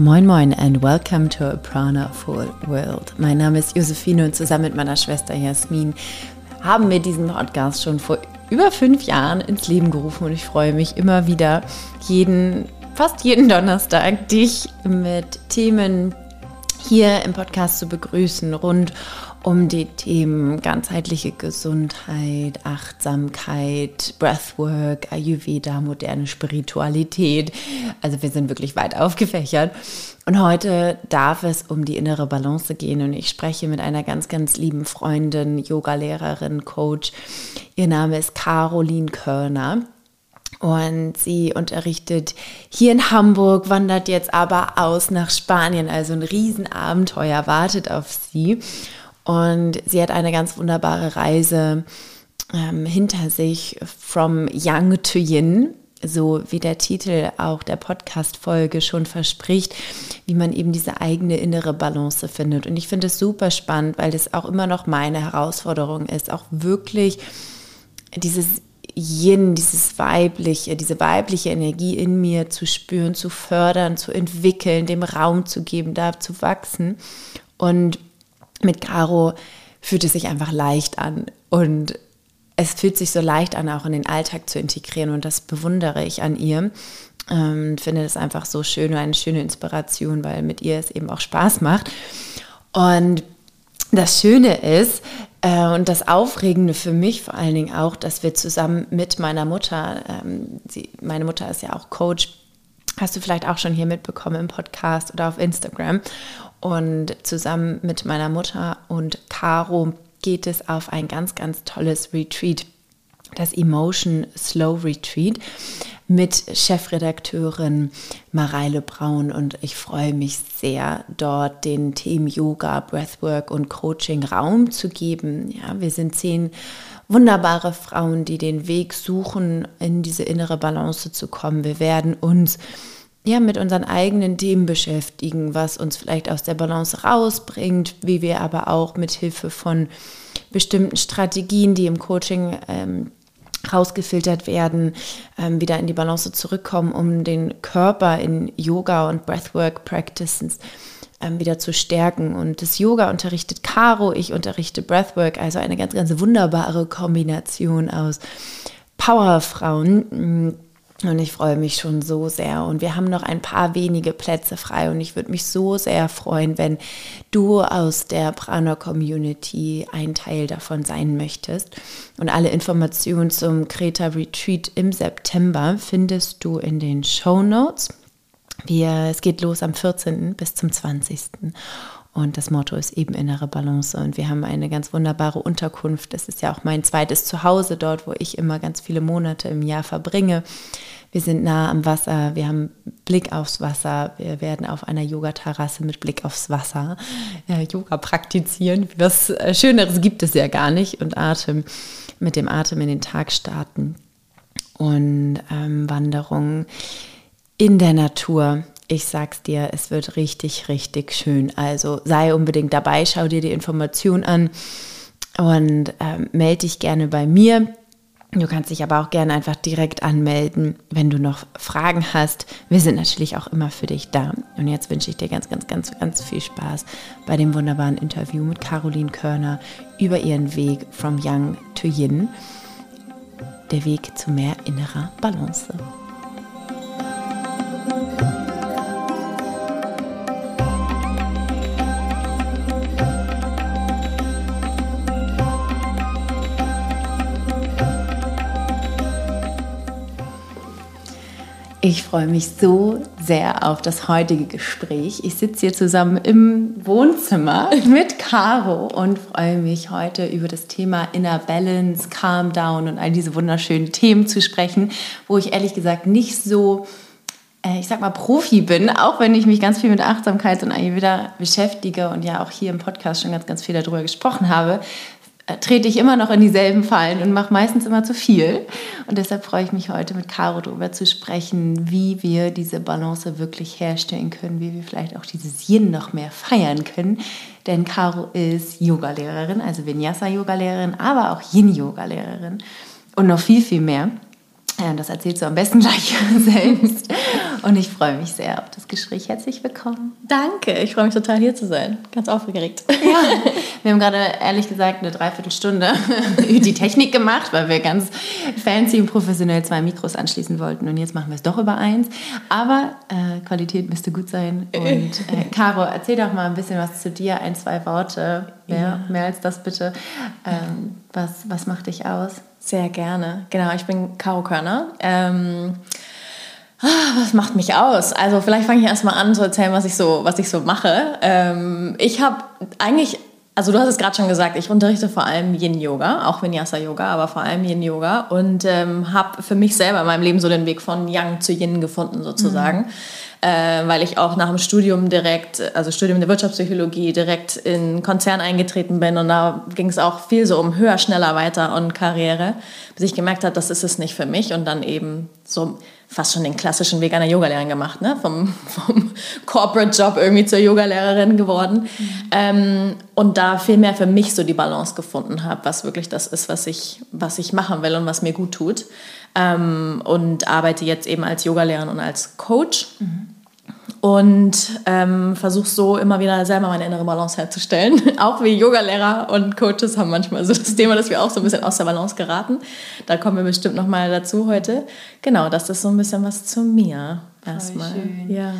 Moin Moin and welcome to a Prana-Full World. Mein Name ist Josephine und zusammen mit meiner Schwester Jasmin haben wir diesen Podcast schon vor über fünf Jahren ins Leben gerufen und ich freue mich immer wieder, jeden, fast jeden Donnerstag, dich mit Themen hier im Podcast zu begrüßen rund um um die Themen ganzheitliche Gesundheit, Achtsamkeit, Breathwork, Ayurveda, moderne Spiritualität. Also wir sind wirklich weit aufgefächert. Und heute darf es um die innere Balance gehen und ich spreche mit einer ganz, ganz lieben Freundin, Yogalehrerin, Coach. Ihr Name ist Caroline Körner. Und sie unterrichtet hier in Hamburg, wandert jetzt aber aus nach Spanien. Also ein Riesenabenteuer wartet auf sie. Und sie hat eine ganz wunderbare Reise ähm, hinter sich, From Young to Yin, so wie der Titel auch der Podcast-Folge schon verspricht, wie man eben diese eigene innere Balance findet. Und ich finde es super spannend, weil das auch immer noch meine Herausforderung ist, auch wirklich dieses Yin, dieses weibliche, diese weibliche Energie in mir zu spüren, zu fördern, zu entwickeln, dem Raum zu geben, da zu wachsen. Und mit Caro fühlt es sich einfach leicht an und es fühlt sich so leicht an, auch in den Alltag zu integrieren und das bewundere ich an ihr. Ähm, finde das einfach so schön und eine schöne Inspiration, weil mit ihr es eben auch Spaß macht. Und das Schöne ist äh, und das Aufregende für mich vor allen Dingen auch, dass wir zusammen mit meiner Mutter, ähm, sie, meine Mutter ist ja auch Coach, hast du vielleicht auch schon hier mitbekommen im Podcast oder auf Instagram. Und zusammen mit meiner Mutter und Caro geht es auf ein ganz, ganz tolles Retreat, das Emotion Slow Retreat mit Chefredakteurin Mareile Braun. Und ich freue mich sehr, dort den Themen Yoga, Breathwork und Coaching Raum zu geben. Ja, wir sind zehn wunderbare Frauen, die den Weg suchen, in diese innere Balance zu kommen. Wir werden uns ja, mit unseren eigenen Themen beschäftigen, was uns vielleicht aus der Balance rausbringt, wie wir aber auch mit Hilfe von bestimmten Strategien, die im Coaching ähm, rausgefiltert werden, ähm, wieder in die Balance zurückkommen, um den Körper in Yoga und Breathwork Practices ähm, wieder zu stärken. Und das Yoga unterrichtet Caro, ich unterrichte Breathwork, also eine ganz, ganz wunderbare Kombination aus Powerfrauen und ich freue mich schon so sehr. Und wir haben noch ein paar wenige Plätze frei. Und ich würde mich so sehr freuen, wenn du aus der Prana Community ein Teil davon sein möchtest. Und alle Informationen zum Kreta Retreat im September findest du in den Show Notes. Wir, es geht los am 14. bis zum 20. Und das Motto ist eben innere Balance. Und wir haben eine ganz wunderbare Unterkunft. Das ist ja auch mein zweites Zuhause dort, wo ich immer ganz viele Monate im Jahr verbringe. Wir sind nah am Wasser, wir haben Blick aufs Wasser, wir werden auf einer Yoga-Terrasse mit Blick aufs Wasser äh, Yoga praktizieren. Was äh, Schöneres gibt es ja gar nicht und Atem, mit dem Atem in den Tag starten und ähm, Wanderungen in der Natur ich sag's dir, es wird richtig, richtig schön. Also sei unbedingt dabei, schau dir die Information an und ähm, melde dich gerne bei mir. Du kannst dich aber auch gerne einfach direkt anmelden, wenn du noch Fragen hast. Wir sind natürlich auch immer für dich da. Und jetzt wünsche ich dir ganz, ganz, ganz, ganz viel Spaß bei dem wunderbaren Interview mit Caroline Körner über ihren Weg from Young to Yin. Der Weg zu mehr innerer Balance. Ich freue mich so sehr auf das heutige Gespräch. Ich sitze hier zusammen im Wohnzimmer mit Caro und freue mich heute über das Thema Inner Balance, Calm Down und all diese wunderschönen Themen zu sprechen, wo ich ehrlich gesagt nicht so, äh, ich sag mal, Profi bin, auch wenn ich mich ganz viel mit Achtsamkeit und Ayurveda beschäftige und ja auch hier im Podcast schon ganz, ganz viel darüber gesprochen habe, trete ich immer noch in dieselben Fallen und mache meistens immer zu viel. Und deshalb freue ich mich heute mit Caro darüber zu sprechen, wie wir diese Balance wirklich herstellen können, wie wir vielleicht auch dieses Yin noch mehr feiern können. Denn Caro ist Yogalehrerin, also Vinyasa-Yogalehrerin, aber auch Yin-Yogalehrerin und noch viel, viel mehr. Ja, das erzählst du am besten gleich selbst. Und ich freue mich sehr auf das Gespräch. Herzlich willkommen. Danke, ich freue mich total hier zu sein. Ganz aufgeregt. Ja, wir haben gerade ehrlich gesagt eine Dreiviertelstunde die Technik gemacht, weil wir ganz fancy und professionell zwei Mikros anschließen wollten. Und jetzt machen wir es doch über eins. Aber äh, Qualität müsste gut sein. Und äh, Caro, erzähl doch mal ein bisschen was zu dir, ein, zwei Worte. Mehr, ja. mehr als das bitte. Ähm, was, was macht dich aus? Sehr gerne. Genau, ich bin Caro Körner. Ähm, ah, was macht mich aus? Also vielleicht fange ich erstmal an zu erzählen, was ich so, was ich so mache. Ähm, ich habe eigentlich, also du hast es gerade schon gesagt, ich unterrichte vor allem Yin-Yoga, auch Vinyasa-Yoga, aber vor allem Yin-Yoga und ähm, habe für mich selber in meinem Leben so den Weg von Yang zu Yin gefunden sozusagen. Mhm äh, weil ich auch nach dem Studium direkt, also Studium der Wirtschaftspsychologie, direkt in Konzern eingetreten bin und da ging es auch viel so um höher, schneller, weiter und Karriere, bis ich gemerkt habe, das ist es nicht für mich und dann eben so fast schon den klassischen Weg einer Yogalehrerin gemacht, ne? vom, vom Corporate-Job irgendwie zur Yogalehrerin geworden mhm. ähm, und da viel mehr für mich so die Balance gefunden habe, was wirklich das ist, was ich, was ich machen will und was mir gut tut ähm, und arbeite jetzt eben als Yogalehrerin und als Coach. Mhm. Und ähm, versuche so immer wieder selber meine innere Balance herzustellen. auch wie Yogalehrer und Coaches haben manchmal so das Thema, dass wir auch so ein bisschen aus der Balance geraten. Da kommen wir bestimmt nochmal dazu heute. Genau, das ist so ein bisschen was zu mir erstmal. Ja.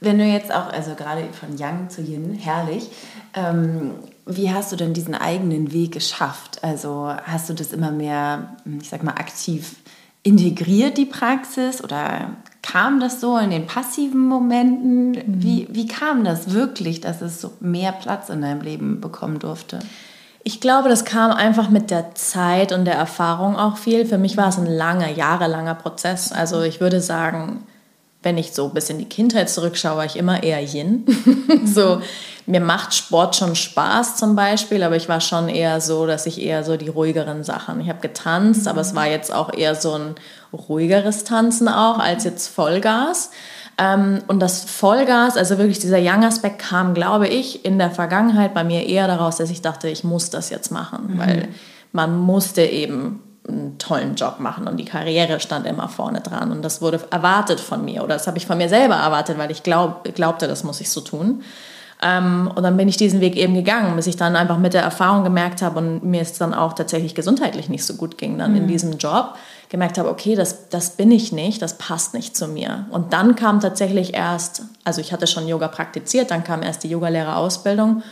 Wenn du jetzt auch, also gerade von Yang zu Yin, herrlich. Ähm, wie hast du denn diesen eigenen Weg geschafft? Also hast du das immer mehr, ich sag mal, aktiv integriert die Praxis oder kam das so in den passiven Momenten? Mhm. Wie, wie kam das wirklich, dass es so mehr Platz in deinem Leben bekommen durfte? Ich glaube, das kam einfach mit der Zeit und der Erfahrung auch viel. Für mich war es ein langer, jahrelanger Prozess. Also ich würde sagen, wenn ich so bis in die Kindheit zurückschaue, war ich immer eher Yin. so, mir macht Sport schon Spaß zum Beispiel, aber ich war schon eher so, dass ich eher so die ruhigeren Sachen. Ich habe getanzt, aber es war jetzt auch eher so ein ruhigeres Tanzen auch als jetzt Vollgas. Ähm, und das Vollgas, also wirklich dieser Young-Aspekt kam, glaube ich, in der Vergangenheit bei mir eher daraus, dass ich dachte, ich muss das jetzt machen, mhm. weil man musste eben einen tollen Job machen und die Karriere stand immer vorne dran und das wurde erwartet von mir oder das habe ich von mir selber erwartet, weil ich glaub, glaubte, das muss ich so tun. Ähm, und dann bin ich diesen Weg eben gegangen, bis ich dann einfach mit der Erfahrung gemerkt habe und mir es dann auch tatsächlich gesundheitlich nicht so gut ging dann mhm. in diesem Job, gemerkt habe, okay, das, das bin ich nicht, das passt nicht zu mir. Und dann kam tatsächlich erst, also ich hatte schon Yoga praktiziert, dann kam erst die Yogalehrerausbildung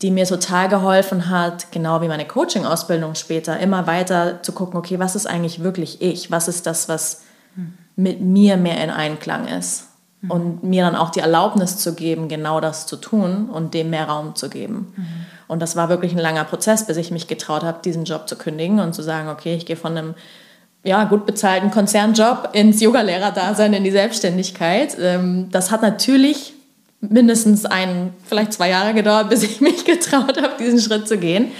die mir total geholfen hat, genau wie meine Coaching-Ausbildung später, immer weiter zu gucken, okay, was ist eigentlich wirklich ich? Was ist das, was mit mir mehr in Einklang ist? Mhm. Und mir dann auch die Erlaubnis zu geben, genau das zu tun und dem mehr Raum zu geben. Mhm. Und das war wirklich ein langer Prozess, bis ich mich getraut habe, diesen Job zu kündigen und zu sagen, okay, ich gehe von einem ja, gut bezahlten Konzernjob ins Yogalehrer-Dasein, in die Selbstständigkeit. Ähm, das hat natürlich mindestens ein, vielleicht zwei Jahre gedauert, bis ich mich getraut habe, diesen Schritt zu gehen.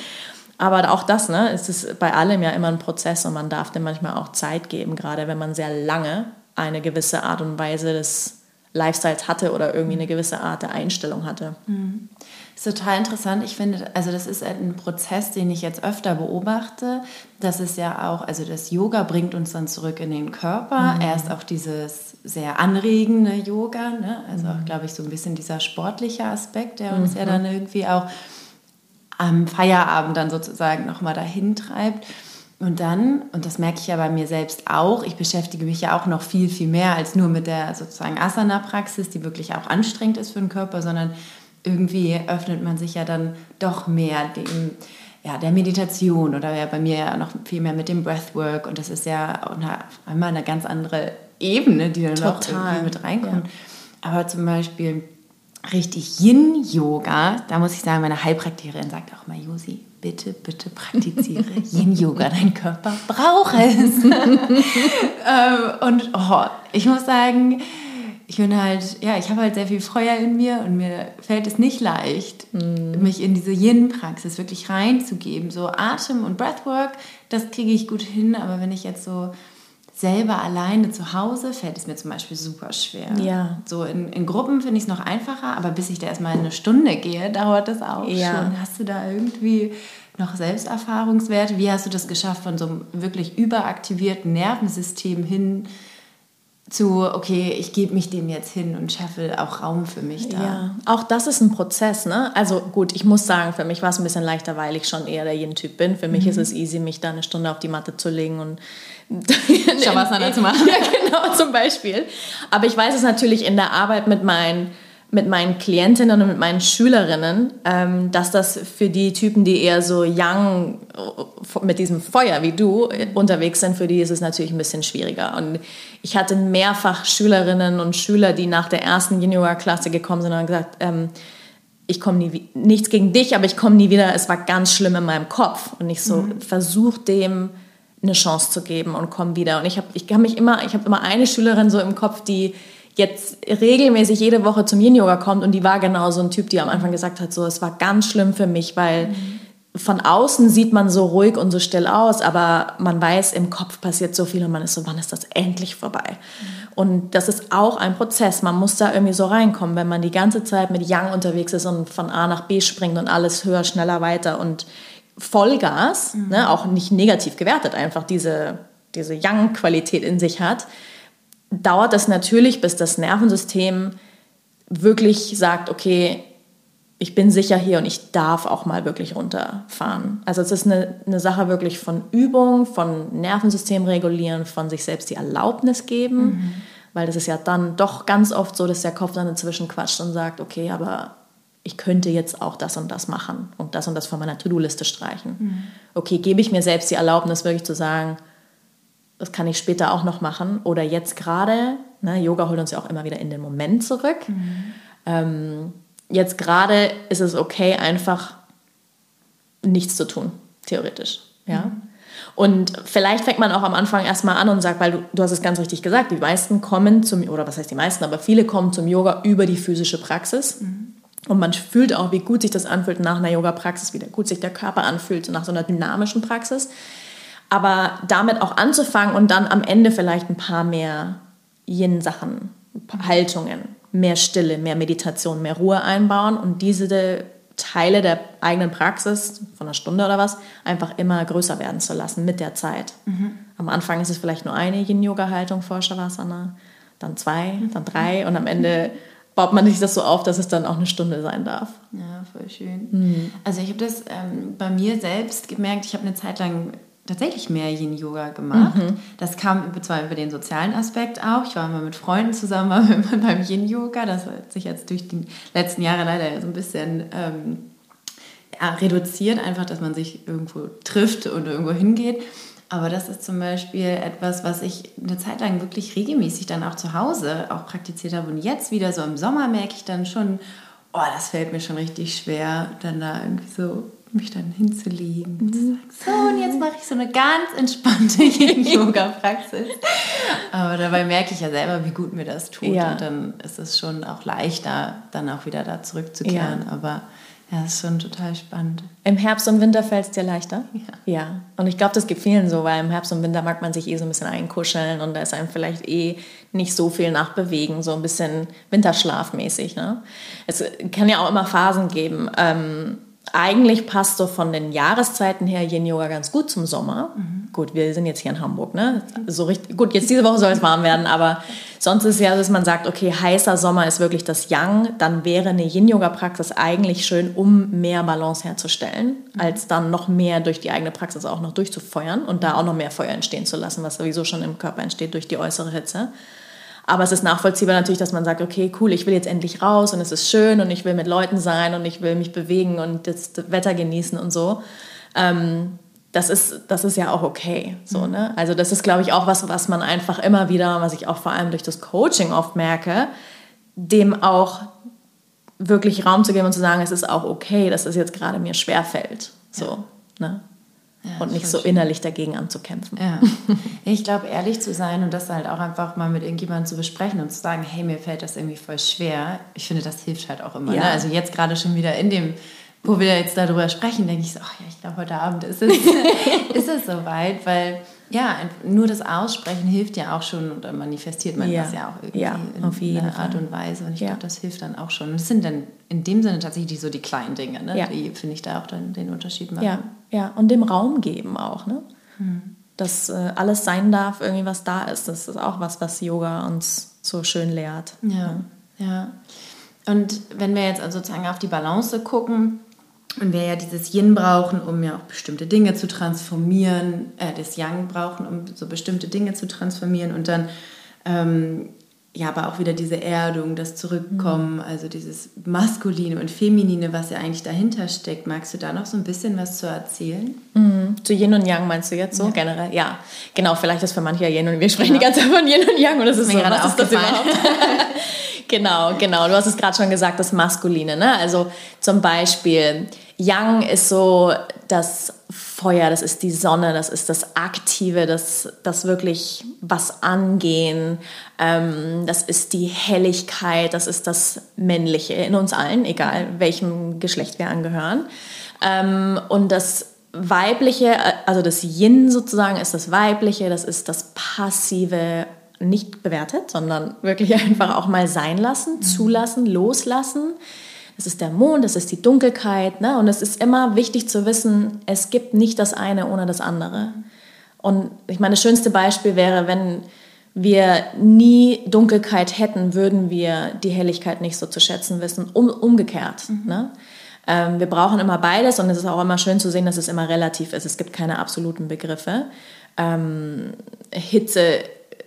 Aber auch das, ne, es ist bei allem ja immer ein Prozess und man darf dem manchmal auch Zeit geben, gerade wenn man sehr lange eine gewisse Art und Weise des Lifestyles hatte oder irgendwie eine gewisse Art der Einstellung hatte. Mhm. Das ist total interessant. Ich finde, also das ist ein Prozess, den ich jetzt öfter beobachte. Das ist ja auch, also das Yoga bringt uns dann zurück in den Körper. Mhm. Erst auch dieses sehr anregende Yoga, ne? also auch, mhm. glaube ich, so ein bisschen dieser sportliche Aspekt, der uns mhm. ja dann irgendwie auch am Feierabend dann sozusagen nochmal dahin treibt. Und dann, und das merke ich ja bei mir selbst auch, ich beschäftige mich ja auch noch viel, viel mehr als nur mit der sozusagen Asana-Praxis, die wirklich auch anstrengend ist für den Körper, sondern irgendwie öffnet man sich ja dann doch mehr dem, ja, der Meditation oder ja bei mir ja noch viel mehr mit dem Breathwork und das ist ja einmal eine ganz andere Ebene, die dann Total. noch mit reinkommt. Ja. Aber zum Beispiel richtig Yin-Yoga, da muss ich sagen, meine Heilpraktikerin sagt auch mal, Josi, bitte, bitte praktiziere Yin-Yoga. Dein Körper braucht es. Ähm, und oh, ich muss sagen, ich bin halt, ja, ich habe halt sehr viel Feuer in mir und mir fällt es nicht leicht, mm. mich in diese Yin-Praxis wirklich reinzugeben. So Atem und Breathwork, das kriege ich gut hin, aber wenn ich jetzt so selber alleine zu Hause fällt es mir zum Beispiel super schwer. Ja. So in, in Gruppen finde ich es noch einfacher, aber bis ich da erstmal eine Stunde gehe, dauert das auch ja. schon. Hast du da irgendwie noch Selbsterfahrungswerte? Wie hast du das geschafft, von so einem wirklich überaktivierten Nervensystem hin zu, okay, ich gebe mich dem jetzt hin und schaffe auch Raum für mich da. Ja, auch das ist ein Prozess, ne? Also gut, ich muss sagen, für mich war es ein bisschen leichter, weil ich schon eher der Yin-Typ bin. Für mich mhm. ist es easy, mich da eine Stunde auf die Matte zu legen und Shavasana zu machen. Ja, genau, zum Beispiel. Aber ich weiß es natürlich in der Arbeit mit meinen mit meinen Klientinnen und mit meinen Schülerinnen, ähm, dass das für die Typen, die eher so young mit diesem Feuer wie du unterwegs sind, für die ist es natürlich ein bisschen schwieriger. Und ich hatte mehrfach Schülerinnen und Schüler, die nach der ersten Yin-Yoga-Klasse gekommen sind und haben gesagt, ähm, ich komme nie, nichts gegen dich, aber ich komme nie wieder, es war ganz schlimm in meinem Kopf. Und ich so, mhm. versuch dem eine Chance zu geben und komm wieder. Und ich habe ich kann mich immer, ich habe immer eine Schülerin so im Kopf, die jetzt regelmäßig jede Woche zum Yin-Yoga kommt und die war genau so ein Typ, die am Anfang gesagt hat, so, es war ganz schlimm für mich, weil mhm. von außen sieht man so ruhig und so still aus, aber man weiß, im Kopf passiert so viel und man ist so, wann ist das endlich vorbei? Mhm. Und das ist auch ein Prozess. Man muss da irgendwie so reinkommen, wenn man die ganze Zeit mit Yang unterwegs ist und von A nach B springt und alles höher, schneller, weiter und Vollgas, mhm. ne, auch nicht negativ gewertet, einfach diese, diese Yang-Qualität in sich hat dauert es natürlich, bis das Nervensystem wirklich sagt, okay, ich bin sicher hier und ich darf auch mal wirklich runterfahren. Also es ist eine, eine Sache wirklich von Übung, von Nervensystem regulieren, von sich selbst die Erlaubnis geben, mhm. weil das ist ja dann doch ganz oft so, dass der Kopf dann inzwischen quatscht und sagt, okay, aber ich könnte jetzt auch das und das machen und das und das von meiner To-Do-Liste streichen. Mhm. Okay, gebe ich mir selbst die Erlaubnis, wirklich zu sagen, das kann ich später auch noch machen oder jetzt gerade. Ne, Yoga holt uns ja auch immer wieder in den Moment zurück. Mhm. Ähm, jetzt gerade ist es okay, einfach nichts zu tun, theoretisch. Ja? Mhm. Und vielleicht fängt man auch am Anfang erstmal an und sagt, weil du, du hast es ganz richtig gesagt, die meisten kommen zum, oder was heißt die meisten, aber viele kommen zum Yoga über die physische Praxis. Mhm. Und man fühlt auch, wie gut sich das anfühlt nach einer Yoga-Praxis, wie gut sich der Körper anfühlt, nach so einer dynamischen Praxis. Aber damit auch anzufangen und dann am Ende vielleicht ein paar mehr Yin-Sachen, Haltungen, mehr Stille, mehr Meditation, mehr Ruhe einbauen und diese Teile der eigenen Praxis von einer Stunde oder was einfach immer größer werden zu lassen mit der Zeit. Mhm. Am Anfang ist es vielleicht nur eine Yin-Yoga-Haltung vor Shavasana, dann zwei, dann drei und am Ende baut man sich das so auf, dass es dann auch eine Stunde sein darf. Ja, voll schön. Mhm. Also ich habe das ähm, bei mir selbst gemerkt, ich habe eine Zeit lang tatsächlich mehr Yin-Yoga gemacht. Mhm. Das kam zwar über den sozialen Aspekt auch. Ich war immer mit Freunden zusammen, war immer beim Yin-Yoga. Das hat sich jetzt durch die letzten Jahre leider so ein bisschen ähm, ja, reduziert, einfach, dass man sich irgendwo trifft und irgendwo hingeht. Aber das ist zum Beispiel etwas, was ich eine Zeit lang wirklich regelmäßig dann auch zu Hause auch praktiziert habe. Und jetzt wieder so im Sommer merke ich dann schon, oh, das fällt mir schon richtig schwer, dann da irgendwie so mich dann hinzulegen sagen, so und jetzt mache ich so eine ganz entspannte Yoga-Praxis. Aber dabei merke ich ja selber, wie gut mir das tut ja. und dann ist es schon auch leichter, dann auch wieder da zurückzukehren. Ja. Aber ja, das ist schon total spannend. Im Herbst und Winter fällt es dir leichter? Ja. ja. Und ich glaube, das gibt vielen so, weil im Herbst und Winter mag man sich eh so ein bisschen einkuscheln und da ist einem vielleicht eh nicht so viel nachbewegen, so ein bisschen Winterschlafmäßig. Ne? Es kann ja auch immer Phasen geben. Ähm, eigentlich passt so von den Jahreszeiten her Yin Yoga ganz gut zum Sommer. Mhm. Gut, wir sind jetzt hier in Hamburg, ne? So richtig, gut, jetzt diese Woche soll es warm werden, aber sonst ist es ja, dass man sagt, okay, heißer Sommer ist wirklich das Yang, dann wäre eine Yin Yoga Praxis eigentlich schön, um mehr Balance herzustellen, mhm. als dann noch mehr durch die eigene Praxis auch noch durchzufeuern und da auch noch mehr Feuer entstehen zu lassen, was sowieso schon im Körper entsteht durch die äußere Hitze. Aber es ist nachvollziehbar natürlich, dass man sagt, okay, cool, ich will jetzt endlich raus und es ist schön und ich will mit Leuten sein und ich will mich bewegen und das Wetter genießen und so. Ähm, das ist, das ist ja auch okay. So, mhm. ne? Also das ist, glaube ich, auch was, was man einfach immer wieder, was ich auch vor allem durch das Coaching oft merke, dem auch wirklich Raum zu geben und zu sagen, es ist auch okay, dass es jetzt gerade mir schwerfällt. So, ja. ne? Ja, und nicht so schön. innerlich dagegen anzukämpfen. Ja. Ich glaube, ehrlich zu sein und das halt auch einfach mal mit irgendjemandem zu besprechen und zu sagen, hey, mir fällt das irgendwie voll schwer. Ich finde, das hilft halt auch immer. Ja. Ne? Also jetzt gerade schon wieder in dem, wo wir jetzt darüber sprechen, denke ich so, ach ja, ich glaube, heute Abend ist es, ist es soweit, weil ja, nur das Aussprechen hilft ja auch schon oder manifestiert man ja. das ja auch irgendwie ja, auf in einer Art und Weise. Und ich ja. glaube, das hilft dann auch schon. Und das sind dann in dem Sinne tatsächlich die, so die kleinen Dinge, ne? die, finde ich, da auch dann den Unterschied machen. Ja, ja. und dem Raum geben auch. Ne? Hm. dass äh, alles sein darf, irgendwie was da ist. Das ist auch was, was Yoga uns so schön lehrt. Ja, ja. Und wenn wir jetzt also sozusagen auf die Balance gucken und wir ja dieses Yin brauchen, um ja auch bestimmte Dinge zu transformieren, äh, das Yang brauchen, um so bestimmte Dinge zu transformieren und dann ähm, ja, aber auch wieder diese Erdung, das Zurückkommen, mhm. also dieses Maskuline und Feminine, was ja eigentlich dahinter steckt. Magst du da noch so ein bisschen was zu erzählen? Mhm. Zu Yin und Yang meinst du jetzt so ja. generell? Ja, genau, vielleicht ist für manche ja Yin und wir sprechen genau. die ganze Zeit von Yin und Yang und das ist Mir so, was ist das überhaupt? genau, genau, du hast es gerade schon gesagt, das Maskuline, ne? Also zum Beispiel Yang ist so das Feuer, das ist die Sonne, das ist das Aktive, das, das wirklich was angehen, ähm, das ist die Helligkeit, das ist das Männliche in uns allen, egal welchem Geschlecht wir angehören. Ähm, und das Weibliche, also das Yin sozusagen ist das Weibliche, das ist das Passive, nicht bewertet, sondern wirklich einfach auch mal sein lassen, zulassen, loslassen es ist der Mond, es ist die Dunkelheit. Ne? Und es ist immer wichtig zu wissen, es gibt nicht das eine ohne das andere. Und ich meine, das schönste Beispiel wäre, wenn wir nie Dunkelheit hätten, würden wir die Helligkeit nicht so zu schätzen wissen. Um, umgekehrt. Mhm. Ne? Ähm, wir brauchen immer beides und es ist auch immer schön zu sehen, dass es immer relativ ist. Es gibt keine absoluten Begriffe. Ähm, Hitze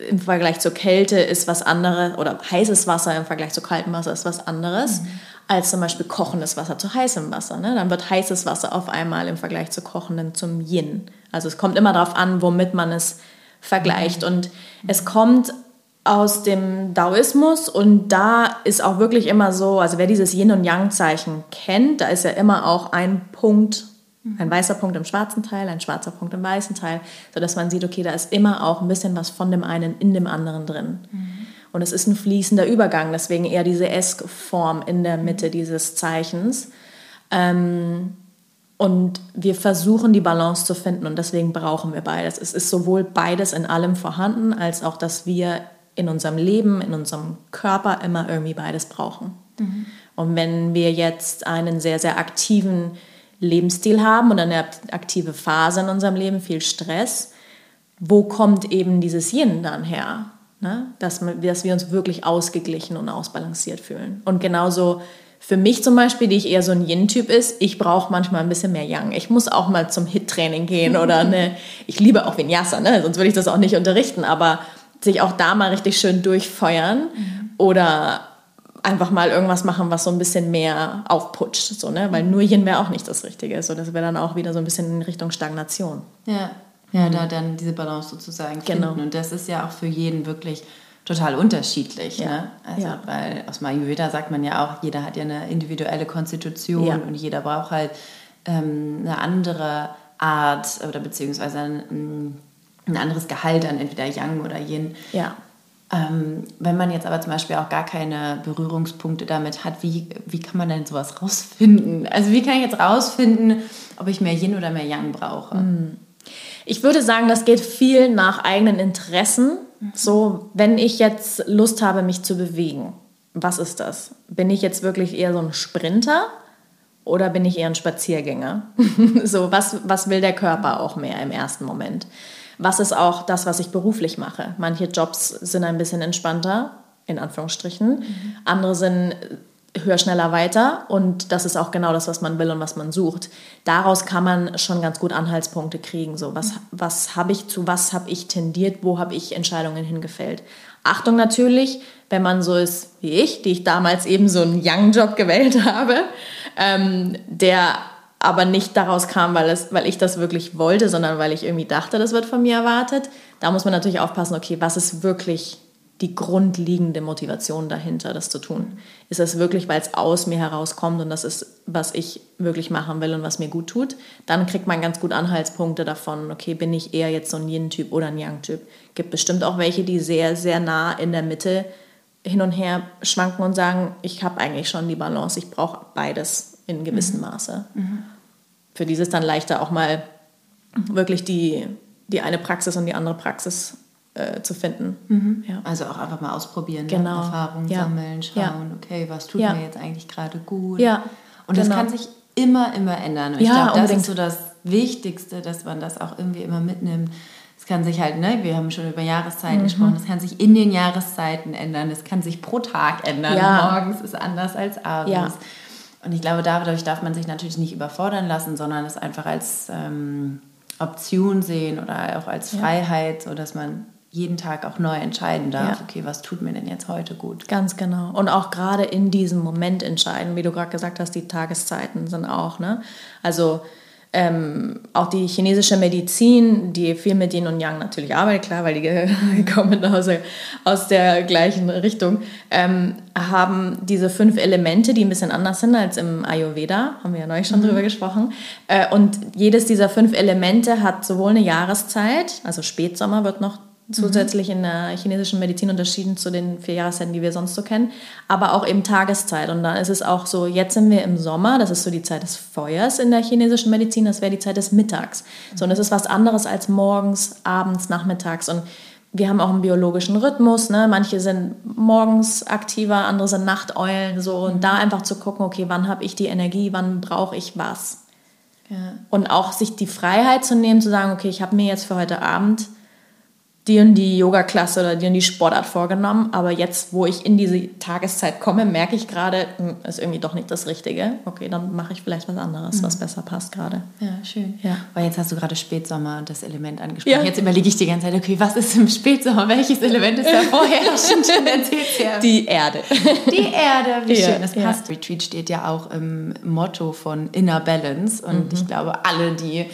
im Vergleich zur Kälte ist was anderes oder heißes Wasser im Vergleich zu kaltem Wasser ist was anderes. Mhm als zum Beispiel kochendes Wasser zu heißem Wasser. Ne? Dann wird heißes Wasser auf einmal im Vergleich zu kochenden zum Yin. Also es kommt immer darauf an, womit man es vergleicht. Und es kommt aus dem Daoismus und da ist auch wirklich immer so, also wer dieses Yin und Yang Zeichen kennt, da ist ja immer auch ein Punkt, ein weißer Punkt im schwarzen Teil, ein schwarzer Punkt im weißen Teil, sodass man sieht, okay, da ist immer auch ein bisschen was von dem einen in dem anderen drin. Mhm. Und es ist ein fließender Übergang, deswegen eher diese S-Form in der Mitte dieses Zeichens. Ähm, und wir versuchen die Balance zu finden und deswegen brauchen wir beides. Es ist sowohl beides in allem vorhanden, als auch, dass wir in unserem Leben, in unserem Körper immer irgendwie beides brauchen. Mhm. Und wenn wir jetzt einen sehr, sehr aktiven Lebensstil haben und eine aktive Phase in unserem Leben, viel Stress, wo kommt eben dieses Yin dann her? Ne? Dass, dass wir uns wirklich ausgeglichen und ausbalanciert fühlen. Und genauso für mich zum Beispiel, die ich eher so ein Yin-Typ ist, ich brauche manchmal ein bisschen mehr Yang. Ich muss auch mal zum Hit-Training gehen oder eine, ich liebe auch Vinyasa, ne? sonst würde ich das auch nicht unterrichten, aber sich auch da mal richtig schön durchfeuern mhm. oder einfach mal irgendwas machen, was so ein bisschen mehr aufputscht, so, ne? weil nur Yin wäre auch nicht das Richtige, so das wäre dann auch wieder so ein bisschen in Richtung Stagnation. Ja. Ja, mhm. da dann diese Balance sozusagen finden. Genau. Und das ist ja auch für jeden wirklich total unterschiedlich. Ja. Ne? Also, ja. weil aus Ayurveda sagt man ja auch, jeder hat ja eine individuelle Konstitution ja. und jeder braucht halt ähm, eine andere Art oder beziehungsweise ein, ein, anderes Gehalt an entweder Yang oder Yin. Ja. Ähm, wenn man jetzt aber zum Beispiel auch gar keine Berührungspunkte damit hat, wie, wie kann man denn sowas rausfinden? Also wie kann ich jetzt rausfinden, ob ich mehr Yin oder mehr Yang brauche? Mhm. Ich würde sagen, das geht viel nach eigenen Interessen. So, wenn ich jetzt Lust habe, mich zu bewegen, was ist das? Bin ich jetzt wirklich eher so ein Sprinter oder bin ich eher ein Spaziergänger? so, was, was will der Körper auch mehr im ersten Moment? Was ist auch das, was ich beruflich mache? Manche Jobs sind ein bisschen entspannter, in Anführungsstrichen. Mhm. Andere sind höher, schneller, weiter. Und das ist auch genau das, was man will und was man sucht. Daraus kann man schon ganz gut Anhaltspunkte kriegen. So, was, was habe ich, zu was habe ich tendiert, wo habe ich Entscheidungen hingefällt. Achtung natürlich, wenn man so ist wie ich, die ich damals eben so einen Young-Job gewählt habe, ähm, der aber nicht daraus kam, weil, es, weil ich das wirklich wollte, sondern weil ich irgendwie dachte, das wird von mir erwartet. Da muss man natürlich aufpassen, okay, was ist wirklich die grundlegende Motivation dahinter, das zu tun? Ist das wirklich, weil es aus mir herauskommt und das ist, was ich wirklich machen will und was mir gut tut? Dann kriegt man ganz gut Anhaltspunkte davon, okay, bin ich eher jetzt so ein Yin-Typ oder ein Yang-Typ? Gibt bestimmt auch welche, die sehr, sehr nah in der Mitte hin und her schwanken und sagen, ich habe eigentlich schon die Balance, ich brauche beides in gewissem mhm. Maße. Mhm. Für die ist es dann leichter auch mal wirklich die, die eine Praxis und die andere Praxis äh, zu finden. Mhm. Ja. Also auch einfach mal ausprobieren, ne? genau. ne? Erfahrungen ja. sammeln, schauen, ja. okay, was tut mir jetzt eigentlich gerade gut. Ja. Und genau. das kann sich immer, immer ändern. Und ich glaube, das ist so das Wichtigste, dass man das auch irgendwie immer mitnimmt, Es kann sich halt, ne, wir haben schon über Jahreszeiten mhm. gesprochen, es kann sich in den Jahreszeiten ändern, es kann sich pro Tag ändern. Ja. Morgens ist anders als abends. Ja. Und ich glaube, dadurch darf man sich natürlich nicht überfordern lassen, sondern es einfach als ähm, Option sehen oder auch als Freiheit, sodass man jeden Tag auch neu entscheiden darf, ja. okay, was tut mir denn jetzt heute gut? Ganz genau. Und auch gerade in diesem Moment entscheiden, wie du gerade gesagt hast, die Tageszeiten sind auch, ne? Also ähm, auch die chinesische Medizin, die viel mit Yin und Yang natürlich arbeitet, klar, weil die kommen aus, aus der gleichen Richtung, ähm, haben diese fünf Elemente, die ein bisschen anders sind als im Ayurveda, haben wir ja neulich schon mhm. drüber gesprochen. Äh, und jedes dieser fünf Elemente hat sowohl eine Jahreszeit, also Spätsommer wird noch zusätzlich in der chinesischen Medizin unterschieden zu den vier Jahreszeiten, die wir sonst so kennen, aber auch eben Tageszeit. Und da ist es auch so, jetzt sind wir im Sommer, das ist so die Zeit des Feuers in der chinesischen Medizin, das wäre die Zeit des Mittags. So, und das ist was anderes als morgens, abends, nachmittags. Und wir haben auch einen biologischen Rhythmus, ne? manche sind morgens aktiver, andere sind Nachteulen, so. Und da einfach zu gucken, okay, wann habe ich die Energie, wann brauche ich was. Ja. Und auch sich die Freiheit zu nehmen, zu sagen, okay, ich habe mir jetzt für heute Abend die und die Yoga-Klasse oder die und die Sportart vorgenommen, aber jetzt, wo ich in diese Tageszeit komme, merke ich gerade, hm, ist irgendwie doch nicht das Richtige. Okay, dann mache ich vielleicht was anderes, mhm. was besser passt gerade. Ja, schön. Ja. Weil jetzt hast du gerade Spätsommer und das Element angesprochen. Ja. Jetzt überlege ich die ganze Zeit, okay, was ist im Spätsommer? Welches Element ist da vorherrschend? Die Erde. Die Erde, wie ja. schön. Das passt. Ja. Retreat steht ja auch im Motto von Inner Balance und mhm. ich glaube, alle, die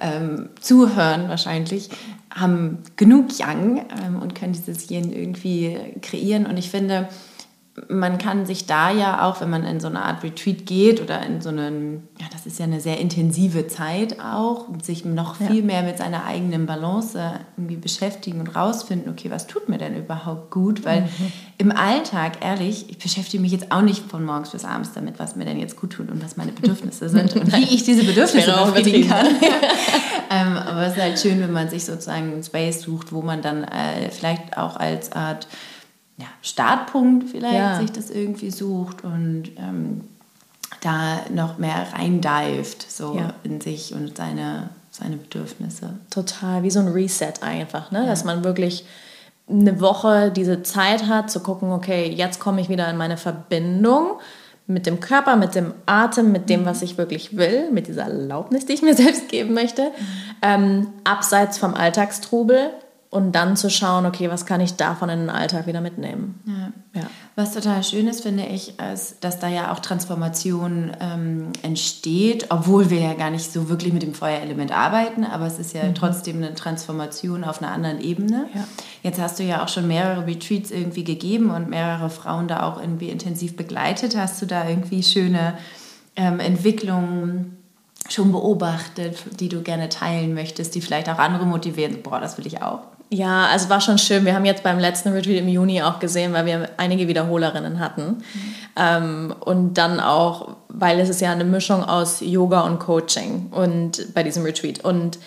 ähm, zuhören wahrscheinlich, haben genug Yang ähm, und können dieses Yin irgendwie kreieren. Und ich finde, man kann sich da ja auch, wenn man in so eine Art Retreat geht oder in so einen, ja, das ist ja eine sehr intensive Zeit auch, sich noch viel ja. mehr mit seiner eigenen Balance irgendwie beschäftigen und rausfinden, okay, was tut mir denn überhaupt gut? Weil mhm. im Alltag, ehrlich, ich beschäftige mich jetzt auch nicht von morgens bis abends damit, was mir denn jetzt gut tut und was meine Bedürfnisse sind und wie ich diese Bedürfnisse befriedigen kann. ähm, aber es ist halt schön, wenn man sich sozusagen einen Space sucht, wo man dann äh, vielleicht auch als Art ja, Startpunkt vielleicht ja. sich das irgendwie sucht und ähm, da noch mehr reindived so ja. in sich und seine, seine Bedürfnisse. Total, wie so ein Reset einfach, ne? dass man wirklich eine Woche diese Zeit hat zu gucken, okay, jetzt komme ich wieder in meine Verbindung mit dem Körper, mit dem Atem, mit dem, was ich wirklich will, mit dieser Erlaubnis, die ich mir selbst geben möchte, mhm. ähm, abseits vom Alltagstrubel und dann zu schauen, okay, was kann ich davon in den Alltag wieder mitnehmen. Ja. ja. Was total schön ist, finde ich, ist, dass da ja auch Transformation ähm, entsteht, obwohl wir ja gar nicht so wirklich mit dem Feuerelement arbeiten, aber es ist ja mhm. trotzdem eine Transformation auf einer anderen Ebene. Ja. Jetzt hast du ja auch schon mehrere Retreats irgendwie gegeben und mehrere Frauen da auch irgendwie intensiv begleitet. Hast du da irgendwie schöne ähm, Entwicklungen schon beobachtet, die du gerne teilen möchtest, die vielleicht auch andere motivieren? Boah, das will ich auch. Ja, also war schon schön. Wir haben jetzt beim letzten Retreat im Juni auch gesehen, weil wir einige Wiederholerinnen hatten. Mhm. Ähm, und dann auch, weil es ist ja eine Mischung aus Yoga und Coaching und bei diesem Retreat. Und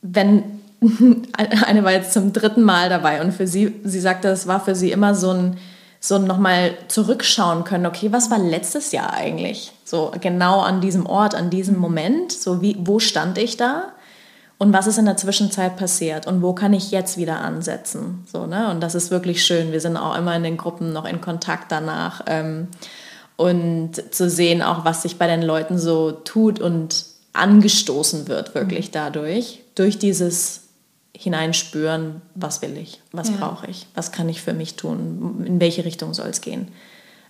wenn eine war jetzt zum dritten Mal dabei und für sie, sie sagte, es war für sie immer so ein, so nochmal zurückschauen können, okay, was war letztes Jahr eigentlich? So genau an diesem Ort, an diesem Moment, so wie, wo stand ich da? Und was ist in der Zwischenzeit passiert und wo kann ich jetzt wieder ansetzen. So, ne? Und das ist wirklich schön. Wir sind auch immer in den Gruppen noch in Kontakt danach ähm, und zu sehen auch, was sich bei den Leuten so tut und angestoßen wird wirklich mhm. dadurch, durch dieses hineinspüren, was will ich, was ja. brauche ich, was kann ich für mich tun, in welche Richtung soll es gehen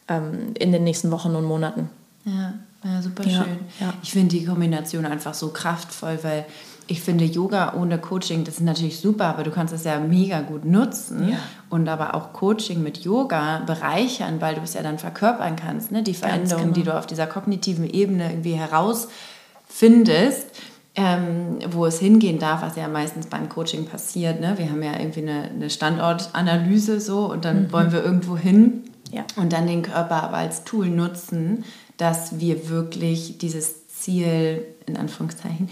ähm, in den nächsten Wochen und Monaten. Ja, ja super schön. Ja. Ich finde die Kombination einfach so kraftvoll, weil ich finde Yoga ohne Coaching, das ist natürlich super, aber du kannst es ja mega gut nutzen ja. und aber auch Coaching mit Yoga bereichern, weil du es ja dann verkörpern kannst, ne? die Veränderungen, genau. die du auf dieser kognitiven Ebene irgendwie herausfindest. Ähm, wo es hingehen darf, was ja meistens beim Coaching passiert. Ne? Wir haben ja irgendwie eine, eine Standortanalyse so und dann mhm. wollen wir irgendwo hin ja. und dann den Körper aber als Tool nutzen, dass wir wirklich dieses Ziel in Anführungszeichen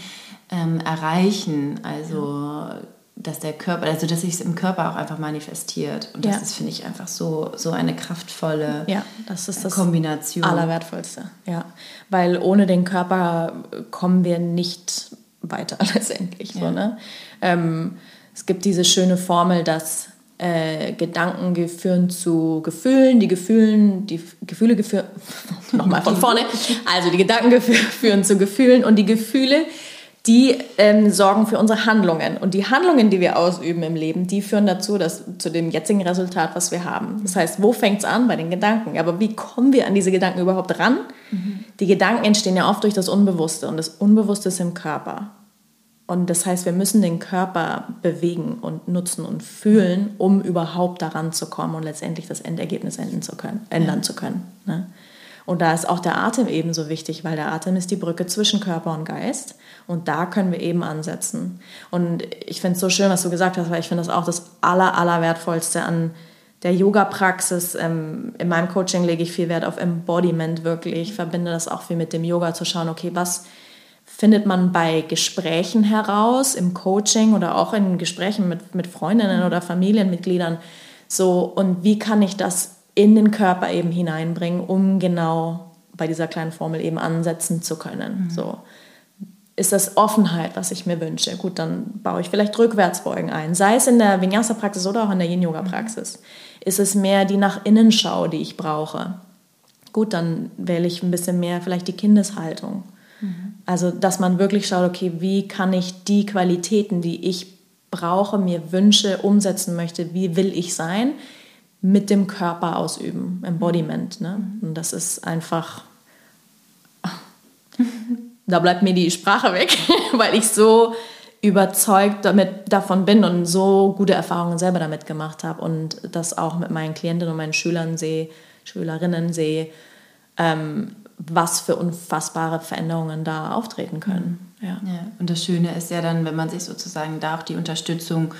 ähm, erreichen. Also dass der Körper, also dass sich es im Körper auch einfach manifestiert. Und das ja. ist, finde ich, einfach so, so eine kraftvolle ja, das ist das Kombination. Allerwertvollste, ja. Weil ohne den Körper kommen wir nicht weiter letztendlich. Ja. So, ne? Ähm, Es gibt diese schöne Formel, dass äh, Gedanken führen zu Gefühlen, die Gefühlen, die Gefühle geführen, nochmal von vorne, also die Gedanken führen zu Gefühlen und die Gefühle, die ähm, sorgen für unsere Handlungen. Und die Handlungen, die wir ausüben im Leben, die führen dazu, dass, zu dem jetzigen Resultat, was wir haben. Das heißt, wo fängt es an? Bei den Gedanken. Aber wie kommen wir an diese Gedanken überhaupt ran? Mhm. Die Gedanken entstehen ja oft durch das Unbewusste und das Unbewusste ist im Körper. Und das heißt, wir müssen den Körper bewegen und nutzen und fühlen, um überhaupt daran zu kommen und letztendlich das Endergebnis ändern zu können. Ändern ja. zu können ne? Und da ist auch der Atem ebenso wichtig, weil der Atem ist die Brücke zwischen Körper und Geist. Und da können wir eben ansetzen. Und ich finde es so schön, was du gesagt hast, weil ich finde das auch das Aller, Allerwertvollste an der Yoga-Praxis. Ähm, in meinem Coaching lege ich viel Wert auf Embodiment wirklich. Ich verbinde das auch viel mit dem Yoga, zu schauen, okay, was findet man bei Gesprächen heraus, im Coaching oder auch in Gesprächen mit, mit Freundinnen oder Familienmitgliedern. So, und wie kann ich das in den Körper eben hineinbringen, um genau bei dieser kleinen Formel eben ansetzen zu können. Mhm. So ist das Offenheit, was ich mir wünsche. Gut, dann baue ich vielleicht Rückwärtsbeugen ein, sei es in der Vinyasa-Praxis oder auch in der Yin-Yoga-Praxis. Mhm. Ist es mehr die Nach-Innen-Schau, die ich brauche? Gut, dann wähle ich ein bisschen mehr vielleicht die Kindeshaltung. Mhm. Also, dass man wirklich schaut, okay, wie kann ich die Qualitäten, die ich brauche, mir wünsche, umsetzen möchte, wie will ich sein, mit dem Körper ausüben, Embodiment. Ne? Und das ist einfach, da bleibt mir die Sprache weg, weil ich so überzeugt damit, davon bin und so gute Erfahrungen selber damit gemacht habe und das auch mit meinen Klientinnen und meinen Schülern sehe, Schülerinnen sehe, ähm, was für unfassbare Veränderungen da auftreten können. Ja. ja. Und das Schöne ist ja dann, wenn man sich sozusagen da auch die Unterstützung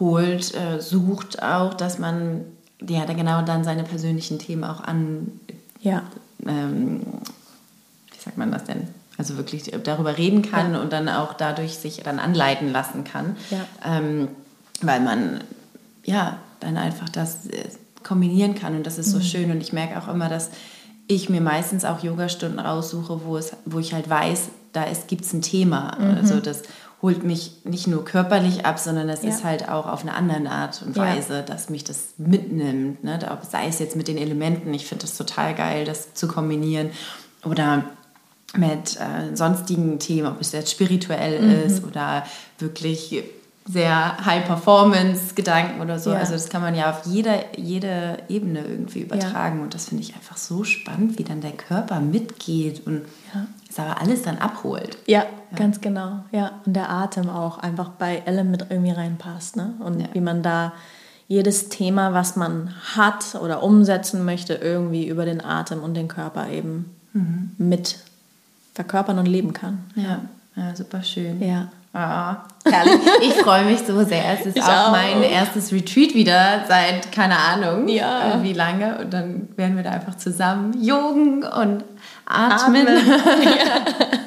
holt, äh, sucht auch, dass man ja, dann genau dann seine persönlichen Themen auch an, ja. Ähm, wie sagt man das denn? Also wirklich darüber reden kann ja. und dann auch dadurch sich dann anleiten lassen kann. Ja. Ähm, weil man ja dann einfach das äh, kombinieren kann und das ist so mhm. schön. Und ich merke auch immer, dass ich mir meistens auch Yogastunden raussuche, wo, es, wo ich halt weiß, da gibt es ein Thema. Mhm. Also das holt mich nicht nur körperlich ab, sondern es ja. ist halt auch auf eine andere Art und Weise, ja. dass mich das mitnimmt. Ne? Sei es jetzt mit den Elementen, ich finde das total geil, das zu kombinieren. Oder mit äh, sonstigen Themen, ob es jetzt spirituell mhm. ist oder wirklich sehr High-Performance-Gedanken oder so. Ja. Also das kann man ja auf jeder, jede Ebene irgendwie übertragen. Ja. Und das finde ich einfach so spannend, wie dann der Körper mitgeht und ja. es aber alles dann abholt. Ja, ganz genau. Ja, und der Atem auch einfach bei Ellen mit irgendwie reinpasst. Ne? Und wie man da jedes Thema, was man hat oder umsetzen möchte, irgendwie über den Atem und den Körper eben mhm. mit verkörpern und leben kann. Ja, ja super schön. Ja. Herrlich. Ich freue mich so sehr. Es ist auch, auch, mein erstes Retreat wieder seit, keine Ahnung, ja. wie lange. Und dann werden wir da einfach zusammen jogen und atmen. atmen.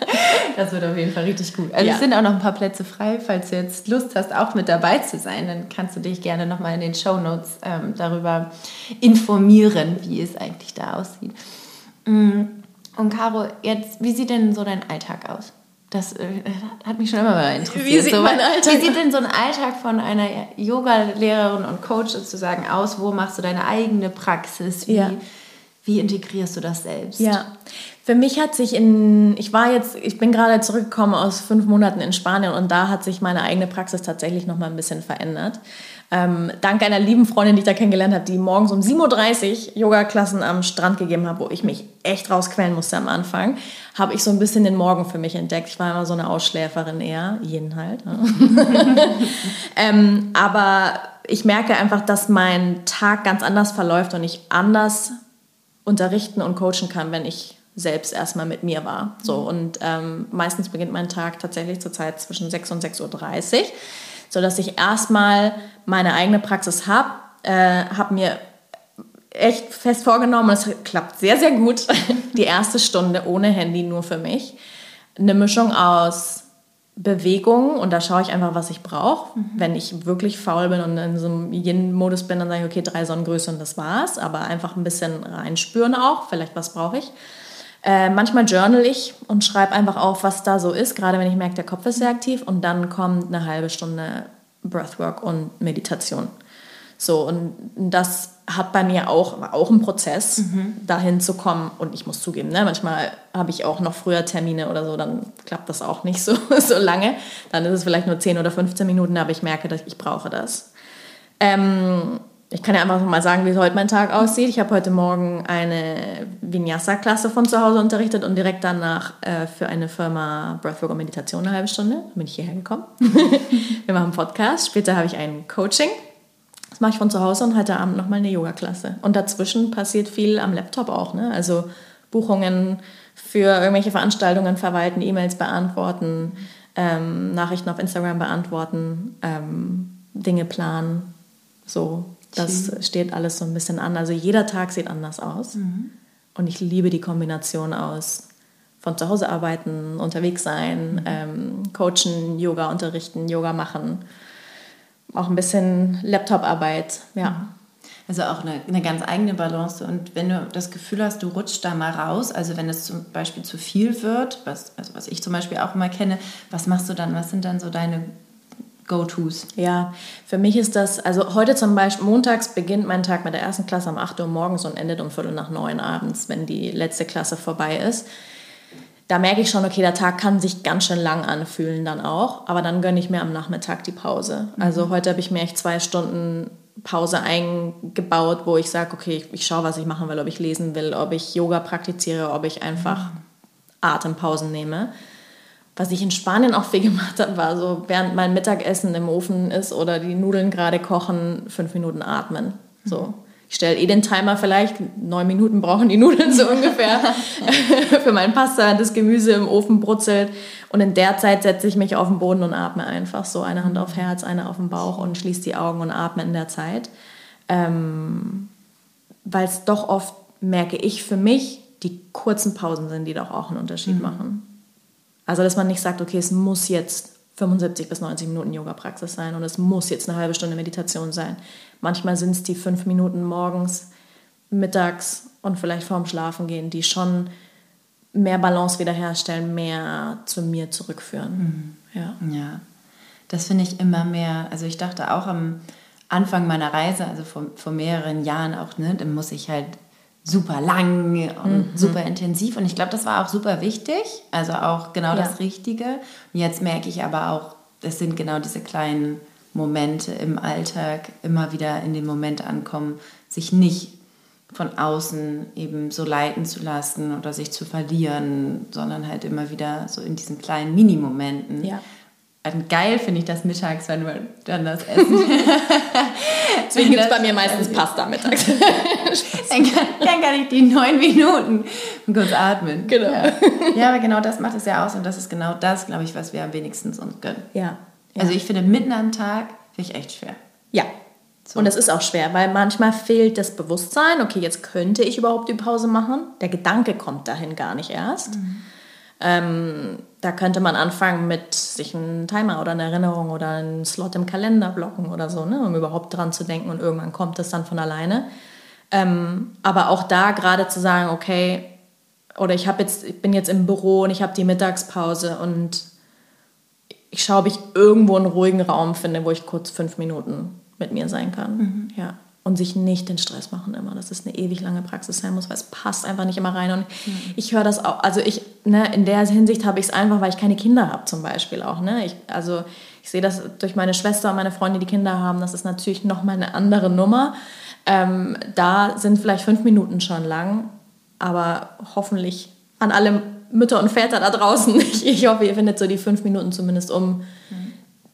Das wird auf jeden Fall richtig gut. Also ja. es sind auch noch ein paar Plätze frei. Falls du jetzt Lust hast, auch mit dabei zu sein, dann kannst du dich gerne nochmal in den Show Notes ähm, darüber informieren, wie es eigentlich da aussieht. Mm. Und Caro, jetzt, wie sieht denn so dein Alltag aus? Das äh, hat mich schon immer mal interessiert. Wie sieht, so, wie sieht denn so ein Alltag von einer Yoga-Lehrerin und Coach sozusagen aus? Wo machst du deine eigene Praxis? Wie, ja. Wie integrierst du das selbst? Ja, für mich hat sich in, ich war jetzt, ich bin gerade zurückgekommen aus fünf Monaten in Spanien und da hat sich meine eigene Praxis tatsächlich noch mal ein bisschen verändert. Ähm, dank einer lieben Freundin, die ich da kennengelernt habe, die morgens um 7.30 Uhr Yoga-Klassen am Strand gegeben hat, wo ich mich echt rausquälen musste am Anfang, habe ich so ein bisschen den Morgen für mich entdeckt. Ich war immer so eine Ausschläferin eher, jeden halt. Ne? ähm, aber ich merke einfach, dass mein Tag ganz anders verläuft und ich anders unterrichten und coachen kann, wenn ich selbst erstmal mit mir war. So, und ähm, meistens beginnt mein Tag tatsächlich zur Zeit zwischen 6 und 6.30 Uhr sodass ich erstmal meine eigene Praxis habe, äh, habe mir echt fest vorgenommen, es klappt sehr, sehr gut, die erste Stunde ohne Handy nur für mich. Eine Mischung aus Bewegung und da schaue ich einfach, was ich brauche. Mhm. Wenn ich wirklich faul bin und in so einem Yin-Modus bin, dann sage ich, okay, drei Sonnengröße und das war's. Aber einfach ein bisschen reinspüren auch, vielleicht was brauche ich. Äh, manchmal journal ich und schreibe einfach auf, was da so ist, gerade wenn ich merke, der Kopf ist sehr aktiv. Und dann kommt eine halbe Stunde Breathwork und Meditation. So, und das hat bei mir auch, war auch ein Prozess, mhm. dahin zu kommen. Und ich muss zugeben, ne, manchmal habe ich auch noch früher Termine oder so, dann klappt das auch nicht so, so lange. Dann ist es vielleicht nur 10 oder 15 Minuten, aber ich merke, dass ich brauche das. Ähm, ich kann ja einfach mal sagen, wie heute mein Tag aussieht. Ich habe heute Morgen eine Vinyasa-Klasse von zu Hause unterrichtet und direkt danach äh, für eine Firma Breathwork und Meditation eine halbe Stunde. Bin ich hierher gekommen. Wir machen einen Podcast. Später habe ich ein Coaching das mache ich von zu Hause und heute Abend nochmal eine Yoga-Klasse. Und dazwischen passiert viel am Laptop auch. Ne? Also Buchungen für irgendwelche Veranstaltungen verwalten, E-Mails beantworten, ähm, Nachrichten auf Instagram beantworten, ähm, Dinge planen. So, das Schön. steht alles so ein bisschen an. Also jeder Tag sieht anders aus. Mhm. Und ich liebe die Kombination aus von zu Hause arbeiten, unterwegs sein, mhm. ähm, coachen, Yoga unterrichten, Yoga machen auch ein bisschen Laptop-Arbeit, ja. Also auch eine, eine ganz eigene Balance. Und wenn du das Gefühl hast, du rutschst da mal raus, also wenn es zum Beispiel zu viel wird, was, also was ich zum Beispiel auch immer kenne, was machst du dann? Was sind dann so deine Go-Tos? Ja, für mich ist das, also heute zum Beispiel, montags beginnt mein Tag mit der ersten Klasse um 8 Uhr morgens und endet um Viertel nach neun abends, wenn die letzte Klasse vorbei ist da merke ich schon, okay, der Tag kann sich ganz schön lang anfühlen dann auch, aber dann gönne ich mir am Nachmittag die Pause. Mhm. Also heute habe ich mir echt zwei Stunden Pause eingebaut, wo ich sage, okay, ich, ich schaue, was ich machen will, ob ich lesen will, ob ich Yoga praktiziere, ob ich einfach mhm. Atempausen nehme. Was ich in Spanien auch viel gemacht habe, war so, während mein Mittagessen im Ofen ist oder die Nudeln gerade kochen, fünf Minuten atmen. So. Ich stelle eh den Timer vielleicht, neun Minuten brauchen die Nudeln so ungefähr für meinen Pasta, das Gemüse im Ofen brutzelt und in der Zeit setze ich mich auf den Boden und atme einfach so eine Hand auf Herz, eine auf den Bauch und schließe die Augen und atme in der Zeit. Ähm, Weil es doch oft, merke ich für mich, die kurzen Pausen sind, die doch auch einen Unterschied mhm. machen. Also dass man nicht sagt, okay, es muss jetzt 75 bis 90 Minuten Yoga-Praxis sein und es muss jetzt eine halbe Stunde Meditation sein. Manchmal sind es die fünf Minuten morgens, mittags und vielleicht vorm Schlafen gehen, die schon mehr Balance wiederherstellen, mehr zu mir zurückführen. Mhm. Ja. ja, das finde ich immer mehr. Also ich dachte auch am Anfang meiner Reise, also vor, vor mehreren Jahren auch, ne, dann muss ich halt super lang und mhm. super intensiv. Und ich glaube, das war auch super wichtig. Also auch genau ja. das Richtige. Und jetzt merke ich aber auch, das sind genau diese kleinen Momente im Alltag, immer wieder in den Moment ankommen, sich nicht von außen eben so leiten zu lassen oder sich zu verlieren, sondern halt immer wieder so in diesen kleinen Mini-Momenten ja. Und geil finde ich das mittags, wenn wir dann das essen. Deswegen gibt es bei mir meistens Pasta mittags. dann, kann, dann, kann, ich die neun Minuten kurz atmen. Genau. Ja. ja. aber genau das macht es ja aus und das ist genau das, glaube ich, was wir am wenigsten uns gönnen. Ja. ja. Also ich finde, mitten am Tag finde ich echt schwer. Ja. So. Und es ist auch schwer, weil manchmal fehlt das Bewusstsein, okay, jetzt könnte ich überhaupt die Pause machen. Der Gedanke kommt dahin gar nicht erst. Mhm. Ähm, da könnte man anfangen mit sich einen Timer oder eine Erinnerung oder einen Slot im Kalender blocken oder so, ne, um überhaupt dran zu denken und irgendwann kommt es dann von alleine. Ähm, aber auch da gerade zu sagen, okay, oder ich habe jetzt, ich bin jetzt im Büro und ich habe die Mittagspause und ich schaue, ob ich irgendwo einen ruhigen Raum finde, wo ich kurz fünf Minuten mit mir sein kann. Mhm. Ja und sich nicht den Stress machen immer, dass es eine ewig lange Praxis sein muss, weil es passt einfach nicht immer rein. Und mhm. ich höre das auch, also ich, ne, in der Hinsicht habe ich es einfach, weil ich keine Kinder habe zum Beispiel auch. Ne? Ich, also ich sehe das durch meine Schwester und meine Freunde, die Kinder haben, das ist natürlich nochmal eine andere Nummer. Ähm, da sind vielleicht fünf Minuten schon lang, aber hoffentlich an alle Mütter und Väter da draußen. Ich, ich hoffe, ihr findet so die fünf Minuten zumindest um. Mhm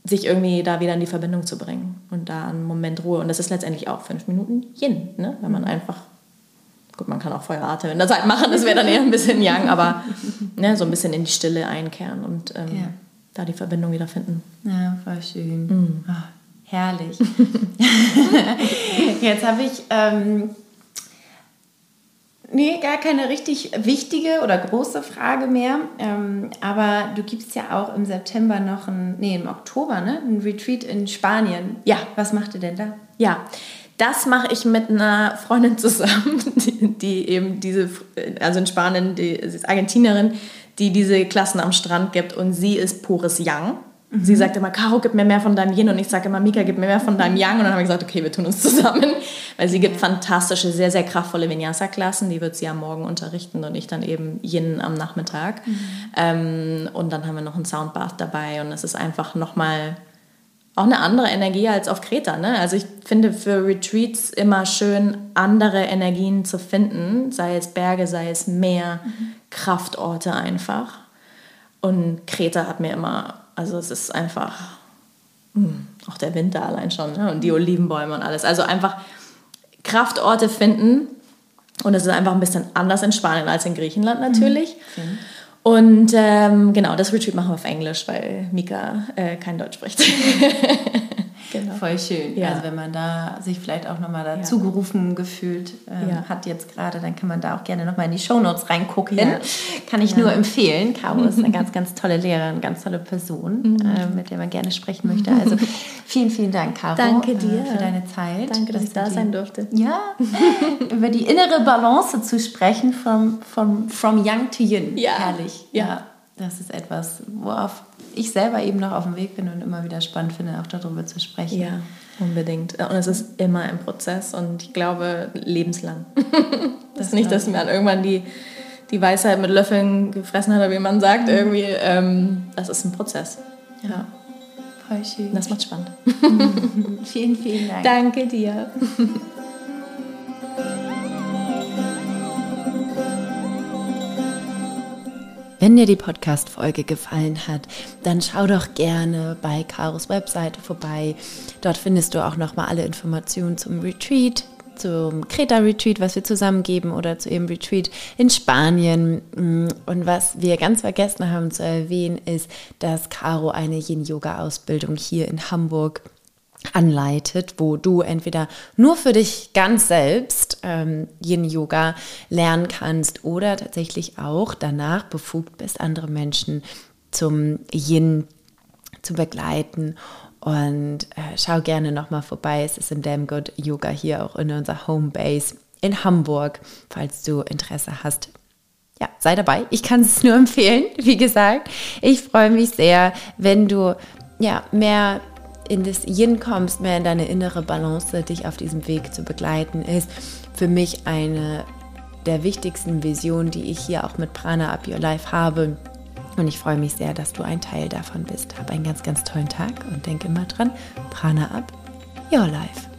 sich irgendwie da wieder in die Verbindung zu bringen und da einen Moment Ruhe. Und das ist letztendlich auch fünf Minuten Yin, ne? wenn man einfach, gut, man kann auch Feuerate in der Zeit machen, das wäre dann eher ein bisschen Yang, aber ne, so ein bisschen in die Stille einkehren und ähm, ja. da die Verbindung wieder finden. Ja, voll schön. Mhm. Oh, herrlich. Jetzt habe ich ähm, Nee, gar keine richtig wichtige oder große Frage mehr. Ähm, aber du gibst ja auch im September noch ein, nee, im Oktober, ne? Ein Retreat in Spanien. Ja. Was macht ihr denn da? Ja. Das mache ich mit einer Freundin zusammen, die, die, eben diese, also in Spanien, die, sie ist Argentinerin, die diese Klassen am Strand gibt und sie ist pures Yang. Mhm. Sie sagt immer, Caro, gib mir mehr von deinem Yin und ich sage immer, Mika, gib mir mehr von deinem Yang. Und dann habe ich gesagt, okay, wir tun uns zusammen, weil sie gibt fantastische, sehr, sehr kraftvolle Vinyasa-Klassen. Die wird sie am Morgen unterrichten und ich dann eben Yin am Nachmittag. Mhm. Ähm, und dann haben wir noch ein Soundbath dabei und es ist einfach nochmal auch eine andere Energie als auf Kreta. Ne? Also ich finde für Retreats immer schön, andere Energien zu finden, sei es Berge, sei es Meer, mhm. Kraftorte einfach. Und Kreta hat mir immer, also es ist einfach, hm, auch der Winter allein schon ne? und die Olivenbäume und alles. Also einfach Kraftorte finden und es ist einfach ein bisschen anders in Spanien als in Griechenland natürlich. Mhm. Und ähm, genau, das Retreat machen wir auf Englisch, weil Mika äh, kein Deutsch spricht. Genau. Voll schön. Ja. Also wenn man da sich vielleicht auch nochmal dazu ja. gerufen gefühlt ähm, ja. hat jetzt gerade, dann kann man da auch gerne nochmal in die Shownotes reingucken. Kann ich nur empfehlen. Caro ist eine ganz, ganz tolle Lehrerin, ganz tolle Person, mhm. äh, mit der man gerne sprechen möchte. Also vielen, vielen Dank, Caro. Danke dir. Äh, für deine Zeit. Danke, dass, dass ich da sein durfte. Ja, über die innere Balance zu sprechen, from, from, from young to yin. Ja. Herrlich. ja. Das ist etwas, worauf ich selber eben noch auf dem Weg bin und immer wieder spannend finde, auch darüber zu sprechen. Ja, unbedingt. Und es ist immer ein Prozess und ich glaube, lebenslang. das ist nicht, dass man irgendwann die, die Weisheit mit Löffeln gefressen hat, oder wie man sagt, mhm. irgendwie. Ähm, das ist ein Prozess. Ja. Voll schön. Das macht spannend. vielen, vielen Dank. Danke dir. Wenn dir die Podcast-Folge gefallen hat, dann schau doch gerne bei Karos Webseite vorbei. Dort findest du auch nochmal alle Informationen zum Retreat, zum Kreta-Retreat, was wir zusammen geben oder zu ihrem Retreat in Spanien. Und was wir ganz vergessen haben zu erwähnen, ist, dass Caro eine Yin-Yoga-Ausbildung hier in Hamburg anleitet, wo du entweder nur für dich ganz selbst ähm, Yin-Yoga lernen kannst oder tatsächlich auch danach befugt bist, andere Menschen zum Yin zu begleiten. Und äh, schau gerne nochmal vorbei. Es ist in Damn Good Yoga hier auch in unserer Homebase in Hamburg, falls du Interesse hast. Ja, sei dabei. Ich kann es nur empfehlen, wie gesagt. Ich freue mich sehr, wenn du ja mehr in das Yin kommst, mehr in deine innere Balance, dich auf diesem Weg zu begleiten, ist für mich eine der wichtigsten Visionen, die ich hier auch mit Prana Up Your Life habe. Und ich freue mich sehr, dass du ein Teil davon bist. Hab einen ganz, ganz tollen Tag und denke immer dran, Prana Up Your Life.